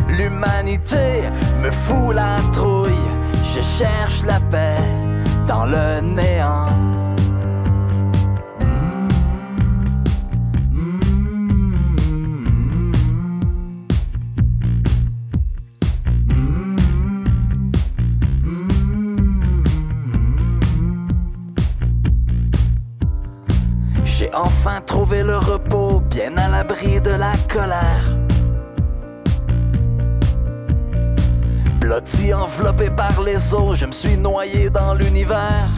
L'humanité me fout la trouille. Je cherche la paix dans le néant. J'ai enfin trouvé le repos, bien à l'abri de la colère. Blotti enveloppé par les eaux, je me suis noyé dans l'univers.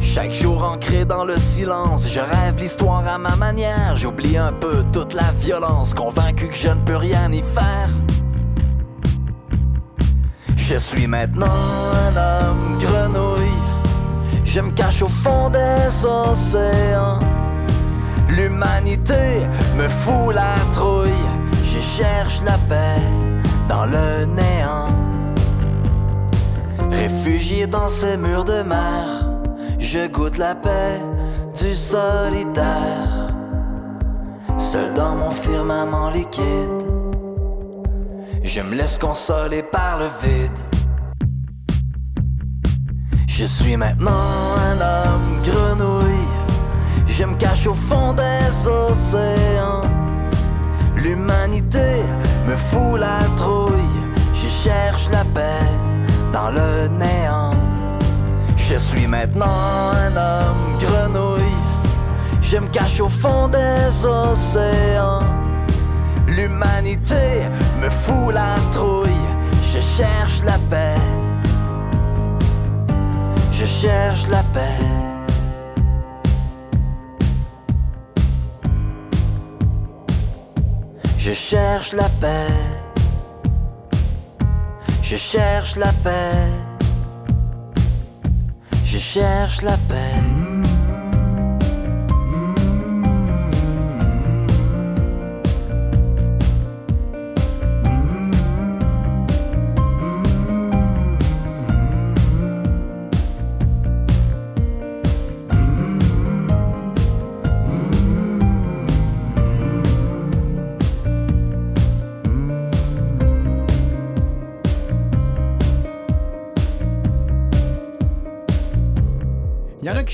Chaque jour ancré dans le silence, je rêve l'histoire à ma manière. J'oublie un peu toute la violence, convaincu que je ne peux rien y faire. Je suis maintenant un homme grenouille. Je me cache au fond des océans. L'humanité me fout la trouille. Je cherche la paix dans le néant. Réfugié dans ces murs de mer, je goûte la paix du solitaire. Seul dans mon firmament liquide, je me laisse consoler par le vide. Je suis maintenant un homme grenouille. Je me cache au fond des océans. L'humanité me fout la trouille. Je cherche la paix dans le néant. Je suis maintenant un homme grenouille. Je me cache au fond des océans. L'humanité me fout la trouille. Je cherche la paix. Je cherche la paix. Je cherche la paix. Je cherche la paix. Je cherche la paix.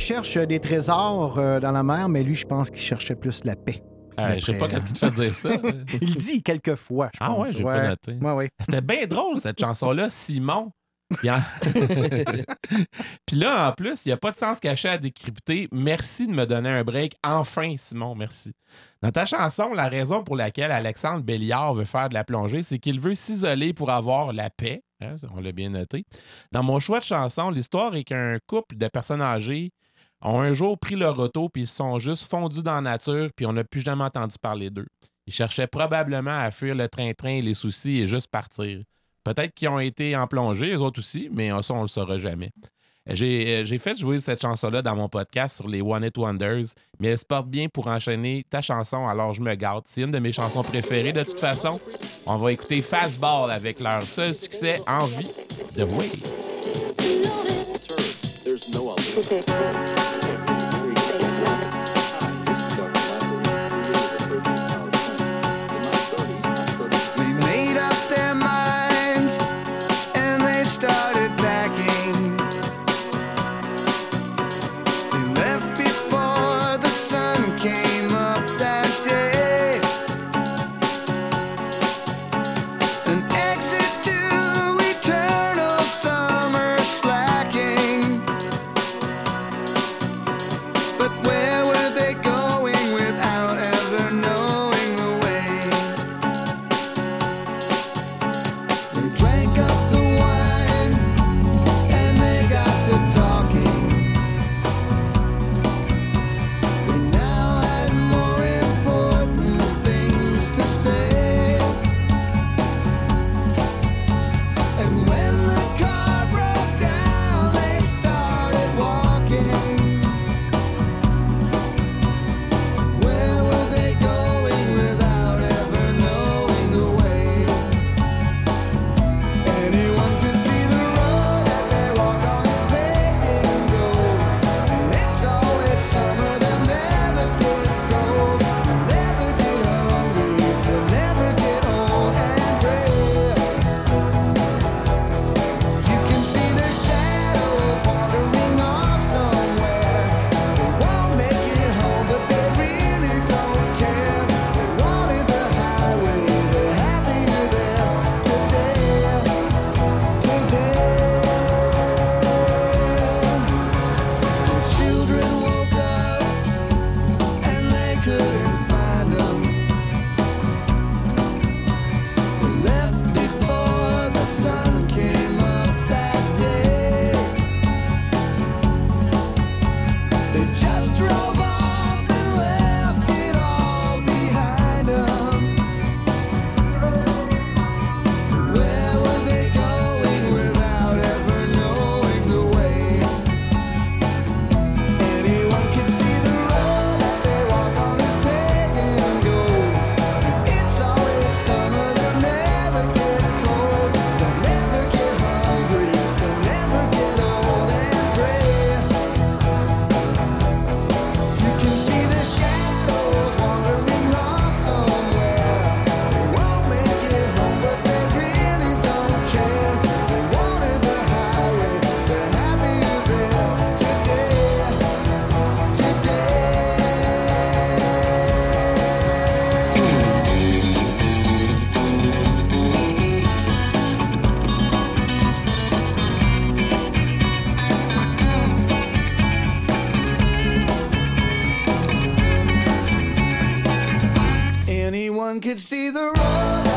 Cherchent euh, des trésors euh, dans la mer, mais lui, je pense qu'il cherchait plus la paix. Euh, je sais pas qu'est-ce qui te fait dire ça. Il dit quelques fois, je Ah pense. ouais, j'ai pas noté. Ouais, ouais. C'était bien drôle, cette chanson-là, Simon. Puis, en- Puis là, en plus, il n'y a pas de sens caché à décrypter. Merci de me donner un break. Enfin, Simon, merci. Dans ta chanson, la raison pour laquelle Alexandre Béliard veut faire de la plongée, c'est qu'il veut s'isoler pour avoir la paix. Hein, on l'a bien noté. Dans mon choix de chanson, l'histoire est qu'un couple de personnes âgées ont un jour pris leur auto puis ils se sont juste fondus dans la nature puis on n'a plus jamais entendu parler d'eux. Ils cherchaient probablement à fuir le train-train et les soucis et juste partir. Peut-être qu'ils ont été en plongée, eux autres aussi, mais ça, on le saura jamais. J'ai euh, j'ai fait jouer cette chanson-là dans mon podcast sur les One It Wonders, mais elle se porte bien pour enchaîner ta chanson, alors je me gâte. C'est une de mes chansons préférées. De toute façon, on va écouter Fastball avec leur seul succès, Envie de Way. Could see the road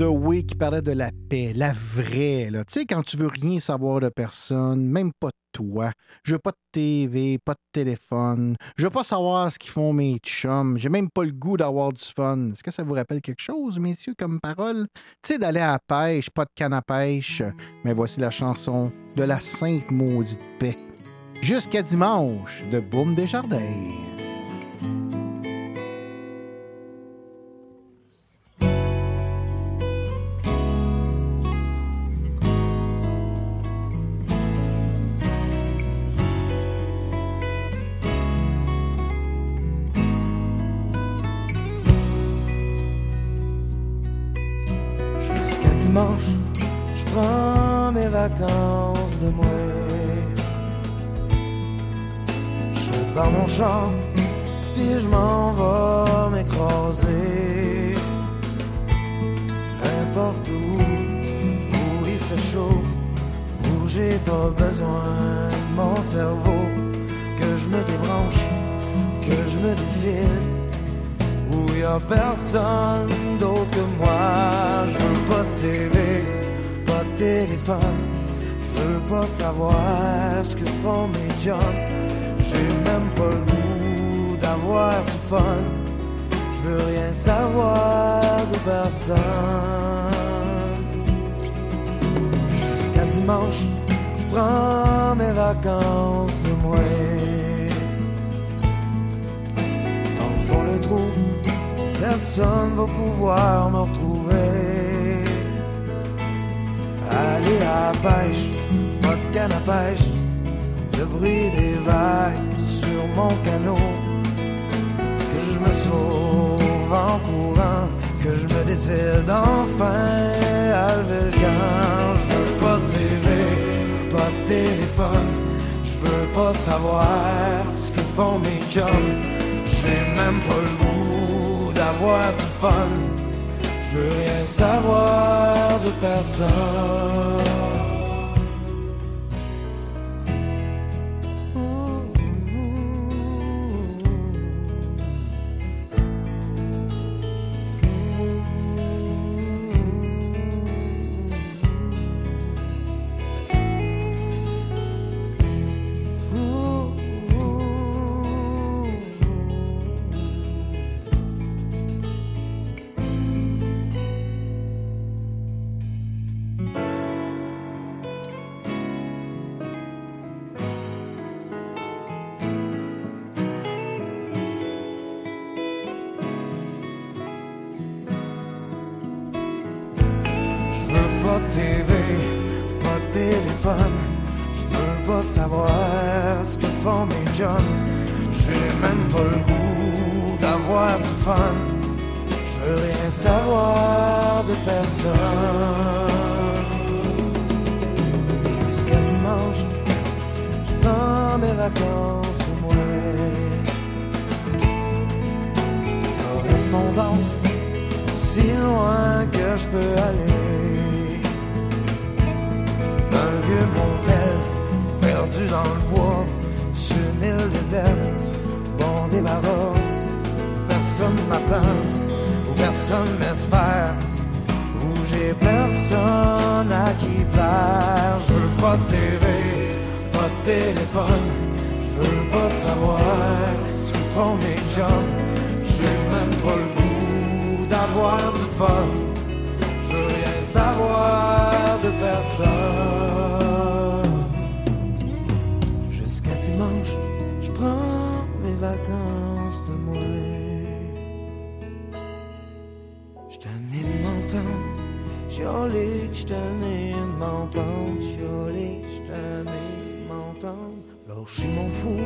De Way qui parlait de la paix, la vraie. Tu sais, quand tu veux rien savoir de personne, même pas de toi. Je veux pas de TV, pas de téléphone. Je veux pas savoir ce qu'ils font mes chums. J'ai même pas le goût d'avoir du fun. Est-ce que ça vous rappelle quelque chose, messieurs, comme parole? Tu sais, d'aller à pêche, pas de canne à pêche. Mais voici la chanson de la Sainte Maudite Paix. Jusqu'à dimanche de Boum Desjardins. Vacances de moi. Je dans mon champ, puis je m'en vais m'écraser. N'importe où, où il fait chaud, où j'ai pas besoin de mon cerveau. Que je me débranche, que je me défile où y a personne d'autre que moi. Je veux pas de TV, Je veux pas savoir ce que font mes jobs. J'ai même pas le goût d'avoir du fun. Je veux rien savoir de personne. Jusqu'à dimanche, je prends mes vacances de moi. Dans le fond, le trou, personne va pouvoir me retrouver. À pêche, pas de canne à pêche, le bruit des vagues sur mon canot. Que je me sauve en courant, que je me décide enfin à lever le camp. Je veux pas de TV, pas de téléphone, je veux pas savoir ce que font mes chums. J'ai même pas le goût d'avoir du fun. Je veux rien savoir de personne. Je veux rien savoir de personne. Jusqu'à dimanche, je prends mes vacances de moi. J'tenais de m'entendre, chialer, j'tenais de m'entendre, chialer, j'tenais de m'entendre, lâcher mon fou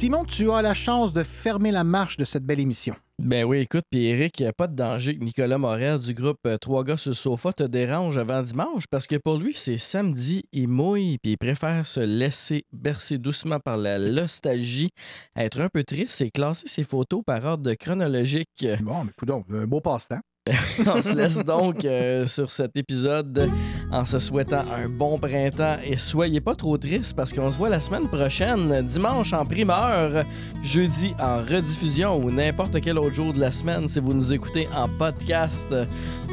Simon, tu as la chance de fermer la marche de cette belle émission. Ben oui, écoute, puis Eric, il n'y a pas de danger que Nicolas Morel du groupe euh, Trois gars sur le sofa te dérange avant dimanche parce que pour lui, c'est samedi, il mouille puis il préfère se laisser bercer doucement par la nostalgie, être un peu triste et classer ses photos par ordre chronologique. Bon, mais écoute, un beau passe-temps. On se laisse donc euh, sur cet épisode en se souhaitant un bon printemps et soyez pas trop tristes parce qu'on se voit la semaine prochaine, dimanche en primeur, jeudi en rediffusion ou n'importe quel autre jour de la semaine si vous nous écoutez en podcast.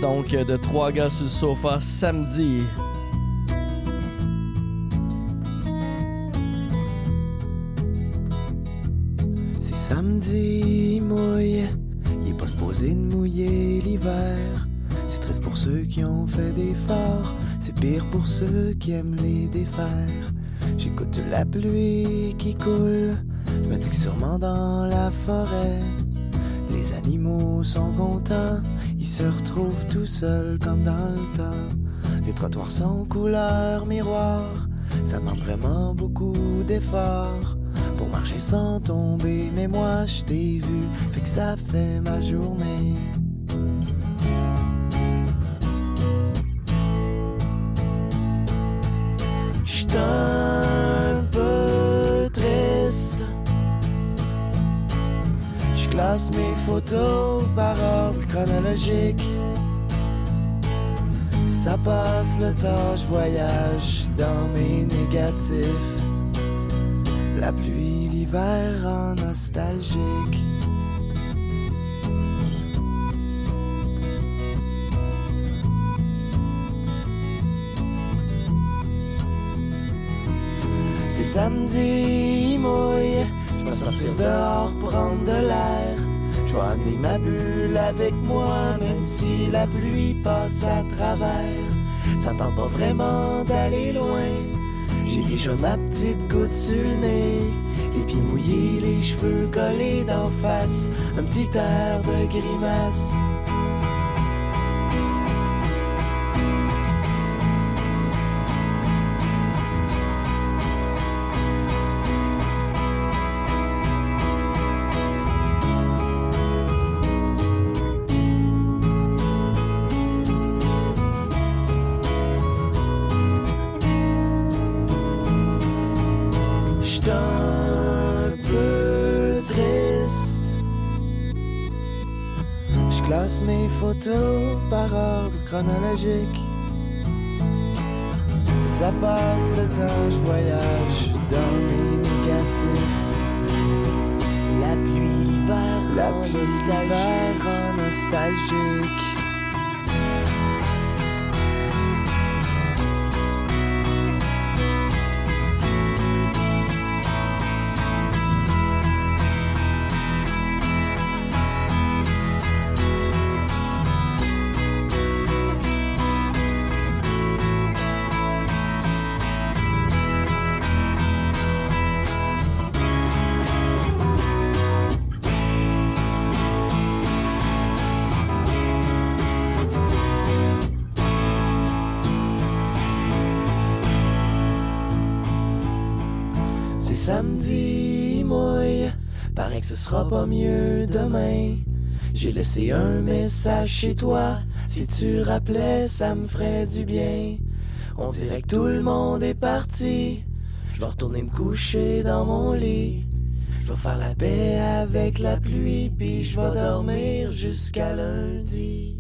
Donc de trois gars sur le sofa samedi. C'est samedi, mouille. Il est pas supposé de mouiller l'hiver. C'est triste pour ceux qui ont fait des phares. C'est pire pour ceux qui aiment les défaire. J'écoute la pluie qui coule. Je me dis sûrement dans la forêt, les animaux sont contents. Ils se retrouvent tout seuls comme dans le temps. Les trottoirs sont couleur miroir. Ça demande vraiment beaucoup d'efforts pour marcher sans tomber. Mais moi, je t'ai vu, fait que ça fait ma journée. J'suis un peu triste. Je classe mes photos par ordre chronologique. Ça passe le temps, je voyage dans mes négatifs. La pluie, l'hiver en nostalgique. C'est samedi, il mouille. Je vais sortir dehors, prendre de l'air. Je vais amener ma bulle avec moi, même si la pluie passe à travers. Ça tente pas vraiment d'aller loin. Déjà ma petite goutte sur le nez. Les pieds mouillés, les cheveux collés d'en face. Un petit air de grimace. Chronologique. Ça passe le temps, je voyage dans mes négatifs. La pluie, l'hiver, la pluie, en nostalgique. Sera pas mieux demain. J'ai laissé un message chez toi. Si tu rappelais, ça me ferait du bien. On dirait que tout le monde est parti. Je vais retourner me coucher dans mon lit. Je vais faire la paix avec la pluie, puis je vais dormir jusqu'à lundi.